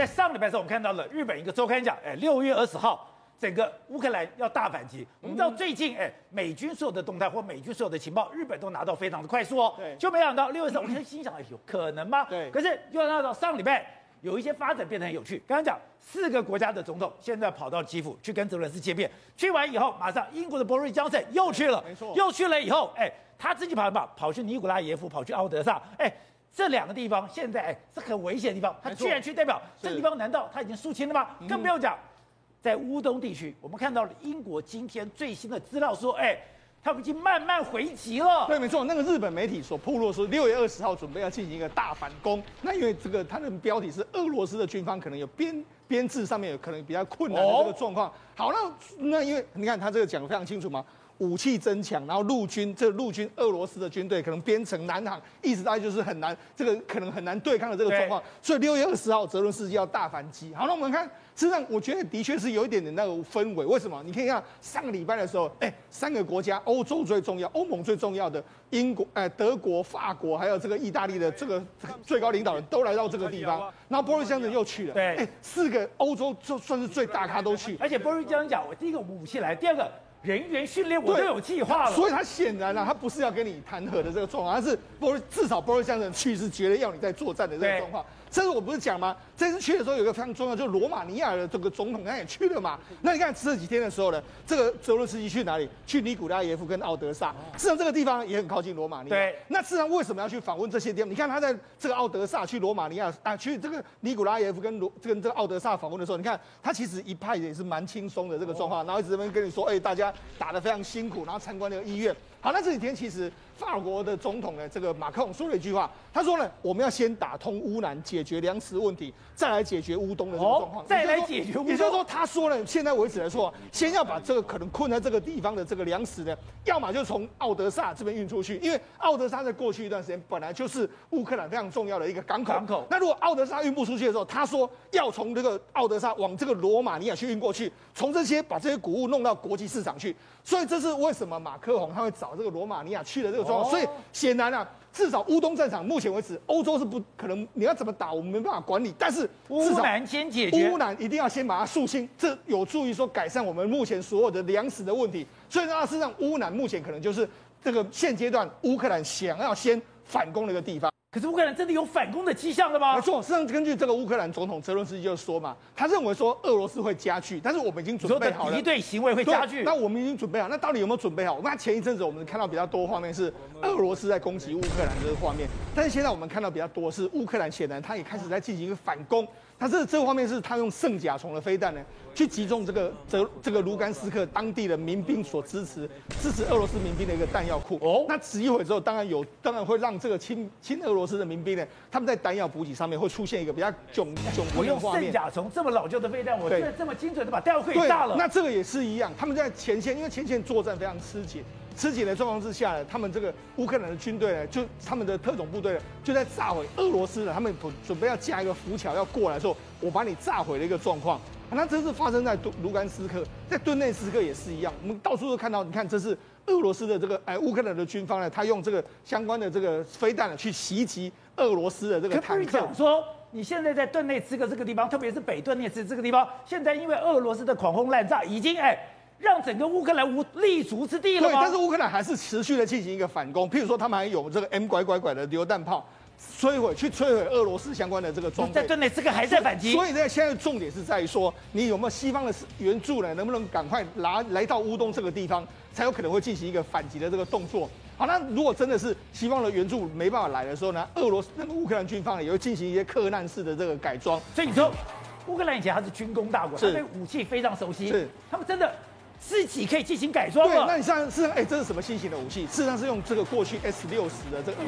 在上礼拜的时候，我们看到了日本一个周刊讲，哎，六月二十号，整个乌克兰要大反击。我们知道最近，哎，美军所有的动态或美军所有的情报，日本都拿到非常的快速哦。对。就没想到六月十号，我们心想，哎有可能吗？对。可是又看到上礼拜有一些发展变得很有趣。刚刚讲四个国家的总统现在跑到基辅去跟泽伦斯见面，去完以后，马上英国的博瑞江森又去了，没错。又去了以后，哎，他自己跑跑跑去尼古拉耶夫，跑去奥德萨，哎。这两个地方现在哎是很危险的地方，他居然去代表这个地方，难道他已经肃清了吗？更不用讲，在乌东地区，我们看到了英国今天最新的资料说，哎，他们已经慢慢回击了。对，没错，那个日本媒体所披露说，六月二十号准备要进行一个大反攻。那因为这个它的标题是俄罗斯的军方可能有编编制上面有可能比较困难的这个状况。好，那那因为你看他这个讲的非常清楚嘛。武器增强，然后陆军这陆军俄罗斯的军队可能编成南航，一直大概就是很难，这个可能很难对抗的这个状况。所以六月二十号，泽伦斯基要大反击。好，那我们看，实际上我觉得的确是有一点点那个氛围。为什么？你可以看上个礼拜的时候，哎，三个国家，欧洲最重要，欧盟最重要的英国、哎德国、法国，还有这个意大利的这个最高领导人都来到这个地方。然后波瑞将军又去了，对，哎，四个欧洲就算是最大咖都去。而且波瑞将军讲，我第一个武器来，第二个。人员训练我都有计划了，所以他显然啊，他不是要跟你谈和的这个状况，他是波至少波瑞先生去是觉得要你在作战的这个状况。这是我不是讲吗？这次去的时候有一个非常重要，就是罗马尼亚的这个总统他也去了嘛。那你看这几天的时候呢，这个泽伦斯基去哪里？去尼古拉耶夫跟奥德萨。事实上这个地方也很靠近罗马尼亚。对。那事实上为什么要去访问这些地方？你看他在这个奥德萨去罗马尼亚啊，去这个尼古拉耶夫跟罗跟这个奥德萨访问的时候，你看他其实一派也是蛮轻松的这个状况，然后一直这边跟你说，哎，大家打得非常辛苦，然后参观那个医院。好，那这几天其实法国的总统呢，这个马克龙说了一句话，他说呢，我们要先打通乌南，解决粮食问题，再来解决乌东的这个状况，再来解决乌东。也就是说，他说呢，现在为止来说，先要把这个可能困在这个地方的这个粮食呢，要么就从奥德萨这边运出去，因为奥德萨在过去一段时间本来就是乌克兰非常重要的一个港口。港口。那如果奥德萨运不出去的时候，他说要从这个奥德萨往这个罗马尼亚去运过去，从这些把这些谷物弄到国际市场去。所以这是为什么马克龙他会找这个罗马尼亚去的这个状况。所以显然啊，至少乌东战场目前为止，欧洲是不可能，你要怎么打，我们没办法管理。但是乌南先解决，乌南一定要先把它肃清，这有助于说改善我们目前所有的粮食的问题。所以呢，事实上乌南目前可能就是这个现阶段乌克兰想要先反攻的一个地方。可是乌克兰真的有反攻的迹象了吗？没错，实际上根据这个乌克兰总统泽伦斯基就说嘛，他认为说俄罗斯会加剧，但是我们已经准备好了，敌对行为会加剧。那我们已经准备好，那到底有没有准备好？那前一阵子我们看到比较多画面是俄罗斯在攻击乌克兰这个画面，但是现在我们看到比较多是乌克兰显然他也开始在进行一个反攻。他这这个方面是他用圣甲虫的飞弹呢，去击中这个这这个卢甘斯克当地的民兵所支持支持俄罗斯民兵的一个弹药库。哦，那只一会之后，当然有，当然会让这个亲亲俄罗斯的民兵呢，他们在弹药补给上面会出现一个比较窘窘迫的画面。圣甲虫这么老旧的飞弹，我现在这么精准的把弹药库给炸了。那这个也是一样，他们在前线，因为前线作战非常吃紧。吃紧的状况之下呢，他们这个乌克兰的军队呢，就他们的特种部队呢，就在炸毁俄罗斯的，他们准准备要架一个浮桥要过来的时候，我把你炸毁的一个状况。那这是发生在卢卢甘斯克，在顿内斯克也是一样。我们到处都看到，你看这是俄罗斯的这个哎乌克兰的军方呢，他用这个相关的这个飞弹呢去袭击俄罗斯的这个坦克。说你现在在顿内斯克这个地方，特别是北顿内斯克这个地方，现在因为俄罗斯的狂轰滥炸，已经哎。让整个乌克兰无立足之地了。对，但是乌克兰还是持续的进行一个反攻，譬如说他们还有这个 M 拐拐拐的榴弹炮，摧毁去摧毁俄罗斯相关的这个装备。在对内这个还在反击。所以呢，现在重点是在于说，你有没有西方的援助呢？能不能赶快拿来到乌东这个地方，才有可能会进行一个反击的这个动作。好，那如果真的是西方的援助没办法来的时候呢，俄罗斯那个乌克兰军方也会进行一些克难式的这个改装。所以你说，乌克兰以前它是军工大国，他对武器非常熟悉，是他们真的。自己可以进行改装。对，那你像是哎，这是什么新型的武器？事实上是用这个过去 S 六十的这个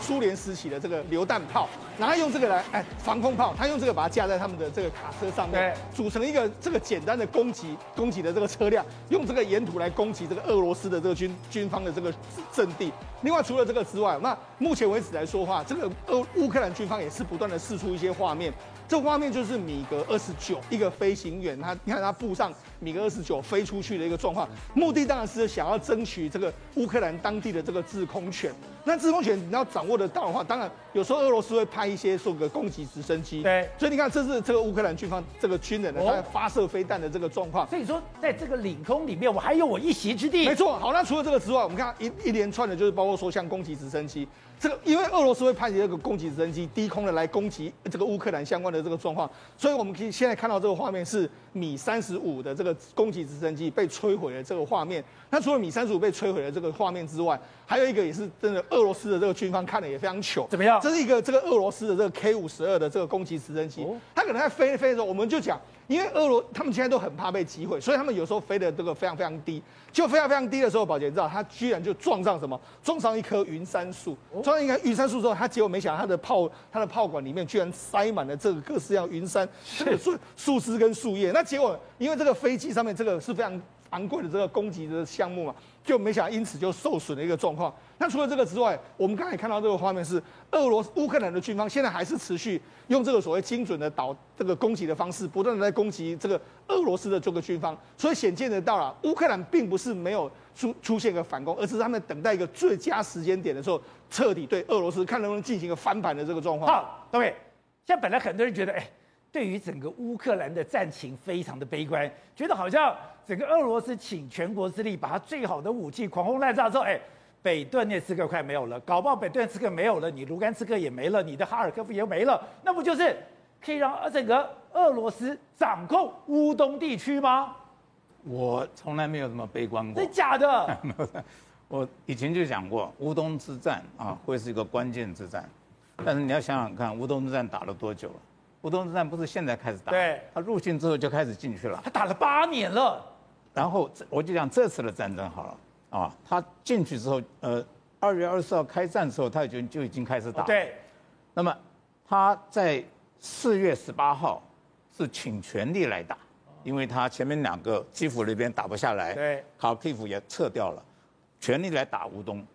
苏联时期的这个榴弹炮，然后用这个来哎防空炮，他用这个把它架在他们的这个卡车上面，组成一个这个简单的攻击攻击的这个车辆，用这个沿途来攻击这个俄罗斯的这个军军方的这个阵地。另外，除了这个之外，那目前为止来说的话，这个俄乌克兰军方也是不断的试出一些画面。这画面就是米格二十九一个飞行员，他你看他步上米格二十九飞出去的一个状况，目的当然是想要争取这个乌克兰当地的这个制空权。那制空权你要掌握得到的话，当然有时候俄罗斯会派一些说个攻击直升机。对，所以你看，这是这个乌克兰军方这个军人呢，他在发射飞弹的这个状况。所以说，在这个领空里面，我还有我一席之地。没错。好，那除了这个之外，我们看一一连串的，就是包括说像攻击直升机。这个因为俄罗斯会派这个攻击直升机低空的来攻击这个乌克兰相关的这个状况，所以我们可以现在看到这个画面是米三十五的这个攻击直升机被摧毁的这个画面。那除了米三十五被摧毁的这个画面之外，还有一个也是真的俄罗斯的这个军方看的也非常糗。怎么样？这是一个这个俄罗斯的这个 K 五十二的这个攻击直升机，它可能在飞飞的时候，我们就讲。因为俄罗他们现在都很怕被击毁，所以他们有时候飞的这个非常非常低，就非常非常低的时候，宝杰知道他居然就撞上什么？撞上一棵云杉树，撞上一棵云杉树之后，他结果没想到他的炮他的炮管里面居然塞满了这个各式各样云杉这个树树枝跟树叶，那结果因为这个飞机上面这个是非常。昂贵的这个攻击的项目嘛，就没想因此就受损的一个状况。那除了这个之外，我们刚才看到这个画面是俄罗斯乌克兰的军方现在还是持续用这个所谓精准的导这个攻击的方式，不断的在攻击这个俄罗斯的这个军方。所以显见得到了，乌克兰并不是没有出出现一个反攻，而是他们等待一个最佳时间点的时候，彻底对俄罗斯看能不能进行一个翻盘的这个状况。好，各位，现在本来很多人觉得，哎。对于整个乌克兰的战情非常的悲观，觉得好像整个俄罗斯倾全国之力，把他最好的武器狂轰滥炸之后，哎，北顿涅茨克快没有了，搞不好北顿涅茨克没有了，你卢甘斯克也没了，你的哈尔科夫也没了，那不就是可以让整个俄罗斯掌控乌东地区吗？我从来没有这么悲观过，真假的？我以前就讲过，乌东之战啊会是一个关键之战，但是你要想想看，乌东之战打了多久了？乌东之战不是现在开始打，对，他入侵之后就开始进去了，他打了八年了。然后我就讲这次的战争好了啊，他进去之后，呃，二月二十四号开战的时候，他已经就已经开始打。对。那么他在四月十八号是请全力来打，因为他前面两个基辅那边打不下来，对，卡基辅也撤掉了，全力来打乌东。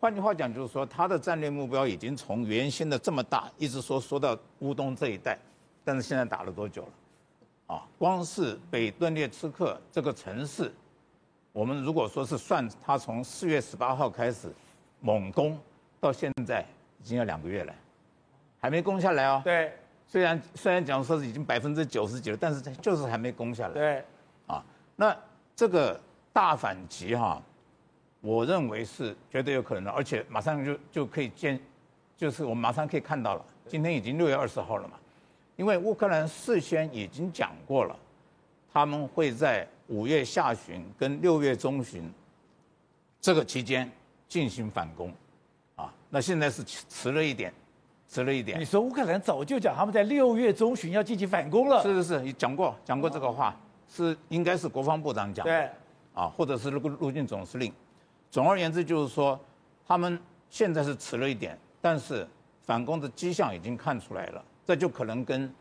换句话讲，就是说他的战略目标已经从原先的这么大，一直说说到乌东这一带。但是现在打了多久了？啊，光是北顿涅茨克这个城市，我们如果说是算他从四月十八号开始猛攻到现在，已经要两个月了，还没攻下来哦。对。虽然虽然讲说是已经百分之九十几了，但是就是还没攻下来。对。啊，那这个大反击哈，我认为是绝对有可能的，而且马上就就可以见，就是我们马上可以看到了。今天已经六月二十号了嘛。因为乌克兰事先已经讲过了，他们会在五月下旬跟六月中旬这个期间进行反攻，啊，那现在是迟了一点，迟了一点。你说乌克兰早就讲他们在六月中旬要进行反攻了？是是是，你讲过讲过这个话，是应该是国防部长讲的，对，啊，或者是陆陆军总司令。总而言之，就是说他们现在是迟了一点，但是反攻的迹象已经看出来了。这就可能跟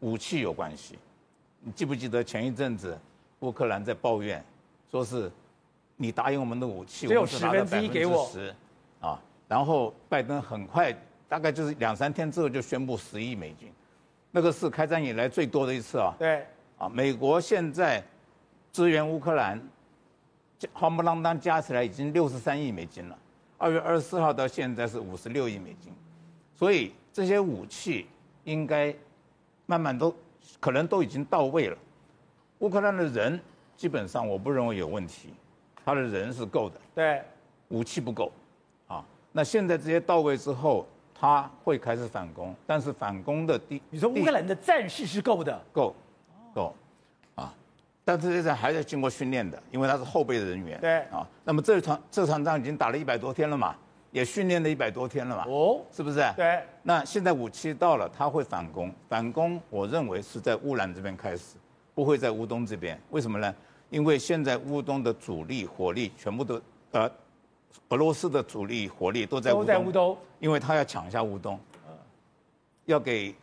武器有关系。你记不记得前一阵子乌克兰在抱怨，说是你答应我们的武器，只有十分之一给我，啊，然后拜登很快，大概就是两三天之后就宣布十亿美金，那个是开战以来最多的一次啊。对。啊，美国现在支援乌克兰，夯不啷当加起来已经六十三亿美金了。二月二十四号到现在是五十六亿美金，所以这些武器。应该慢慢都可能都已经到位了。乌克兰的人基本上我不认为有问题，他的人是够的。对，武器不够，啊，那现在这些到位之后，他会开始反攻，但是反攻的第你说乌克兰的战士是够的，够，够，啊，但是这场还是要经过训练的，因为他是后备的人员。对，啊，那么这场这场仗已经打了一百多天了嘛。也训练了一百多天了嘛？哦，是不是？对。那现在武器到了，他会反攻。反攻，我认为是在乌兰这边开始，不会在乌东这边。为什么呢？因为现在乌东的主力火力全部都呃，俄罗斯的主力火力都在乌东。都在乌东。因为他要抢下乌东，要给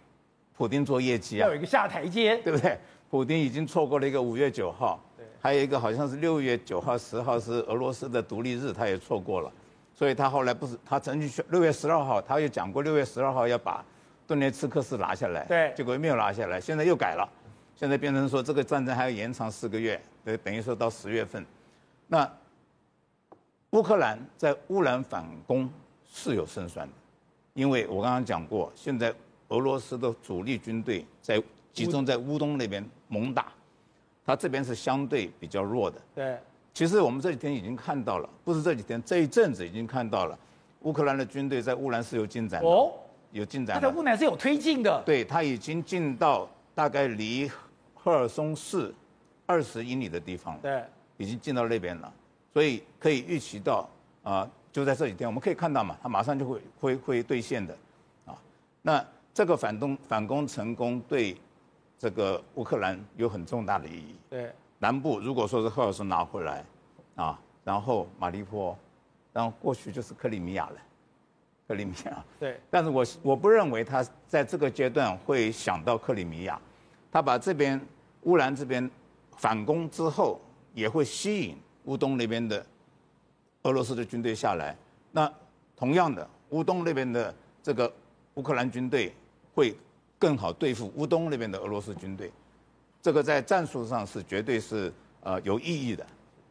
普丁做业绩啊。要有一个下台阶，对不对？普丁已经错过了一个五月九号，对。还有一个好像是六月九号、十号是俄罗斯的独立日，他也错过了。所以他后来不是，他曾经说六月十二号，他又讲过六月十二号要把顿涅茨克市拿下来，对，结果又没有拿下来，现在又改了，现在变成说这个战争还要延长四个月，等等于说到十月份。那乌克兰在乌兰反攻是有胜算的，因为我刚刚讲过，现在俄罗斯的主力军队在集中在乌东那边猛打，他这边是相对比较弱的。对。其实我们这几天已经看到了，不是这几天，这一阵子已经看到了，乌克兰的军队在乌兰是有进展的，哦，有进展。他在乌兰是有推进的，对，它已经进到大概离赫尔松市二十英里的地方了，对，已经进到那边了，所以可以预期到啊、呃，就在这几天，我们可以看到嘛，它马上就会会会兑现的，啊，那这个反攻反攻成功对这个乌克兰有很重大的意义，对。南部如果说是赫尔松拿回来，啊，然后马利坡，然后过去就是克里米亚了，克里米亚。对。但是我我不认为他在这个阶段会想到克里米亚，他把这边乌兰这边反攻之后，也会吸引乌东那边的俄罗斯的军队下来。那同样的，乌东那边的这个乌克兰军队会更好对付乌东那边的俄罗斯军队。这个在战术上是绝对是呃有意义的。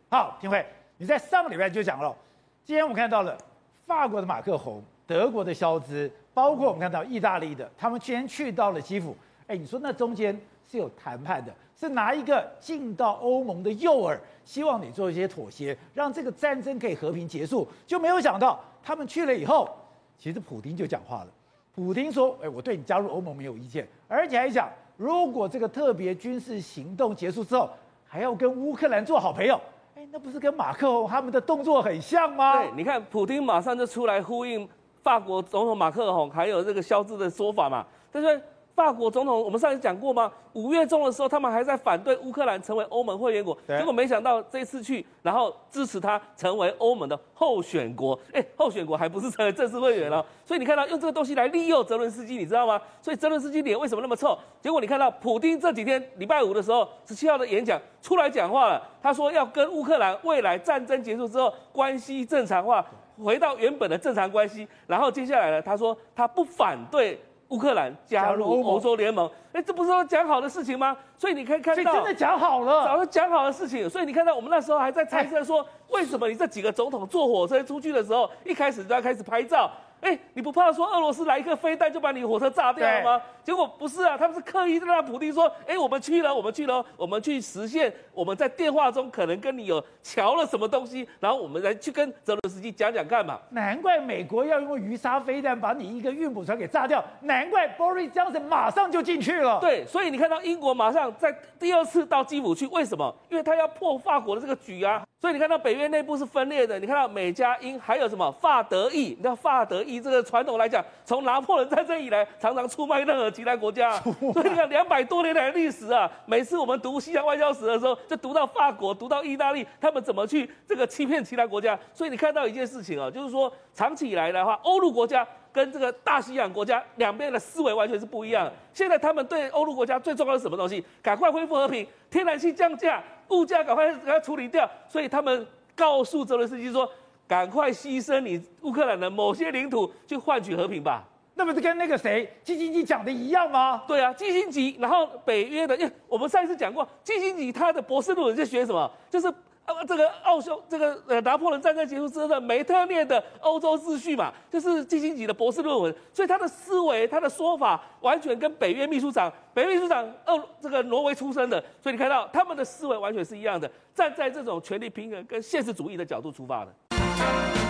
好，廷辉，你在上个礼拜就讲了，今天我们看到了法国的马克宏、德国的肖兹，包括我们看到意大利的，他们居然去到了基辅。哎，你说那中间是有谈判的，是拿一个进到欧盟的诱饵，希望你做一些妥协，让这个战争可以和平结束。就没有想到他们去了以后，其实普丁就讲话了。普丁说：“哎，我对你加入欧盟没有意见，而且还讲。”如果这个特别军事行动结束之后，还要跟乌克兰做好朋友，哎，那不是跟马克龙他们的动作很像吗？对，你看，普京马上就出来呼应法国总统马克龙还有这个肖兹的说法嘛，但是？法国总统，我们上次讲过吗？五月中的时候，他们还在反对乌克兰成为欧盟会员国，结果没想到这次去，然后支持他成为欧盟的候选国。哎，候选国还不是成为正式会员了。所以你看到用这个东西来利诱泽伦斯基，你知道吗？所以泽伦斯基脸为什么那么臭？结果你看到普丁这几天礼拜五的时候，十七号的演讲出来讲话了，他说要跟乌克兰未来战争结束之后关系正常化，回到原本的正常关系。然后接下来呢，他说他不反对。乌克兰加入欧洲联盟，哎，这不是说讲好的事情吗？所以你可以看到，真的讲好了，早就讲好的事情。所以你看到我们那时候还在猜测说，为什么你这几个总统坐火车出去的时候，一开始就要开始拍照？哎，你不怕说俄罗斯来一个飞弹就把你火车炸掉了吗？结果不是啊，他们是刻意在那普丁说，哎，我们去了，我们去了，我们去实现我们在电话中可能跟你有瞧了什么东西，然后我们来去跟泽伦斯基讲讲看嘛。难怪美国要用鱼叉飞弹把你一个运补船给炸掉，难怪 Boris Johnson 马上就进去了。对，所以你看到英国马上在第二次到基辅去，为什么？因为他要破法国的这个局啊。所以你看到北约内部是分裂的，你看到美加英还有什么法德意？你知道法德意这个传统来讲，从拿破仑战争以来，常常出卖任何其他国家。所以你看两百多年来的历史啊，每次我们读西洋外交史的时候，就读到法国，读到意大利，他们怎么去这个欺骗其他国家。所以你看到一件事情啊，就是说长期以来的话，欧陆国家跟这个大西洋国家两边的思维完全是不一样的。现在他们对欧陆国家最重要的是什么东西？赶快恢复和平，天然气降价。物价赶快给它处理掉，所以他们告诉泽伦斯基说：“赶快牺牲你乌克兰的某些领土去换取和平吧。”那不是跟那个谁基辛基讲的一样吗？对啊，基辛基，然后北约的，因为我们上一次讲过，基辛基他的博士论文在学什么？就是。啊，这个奥匈，这个呃，拿破仑战争结束之后的梅特涅的欧洲秩序嘛，就是基辛基的博士论文，所以他的思维、他的说法完全跟北约秘书长、北约秘书长俄这个挪威出身的，所以你看到他们的思维完全是一样的，站在这种权力平衡跟现实主义的角度出发的。Bye.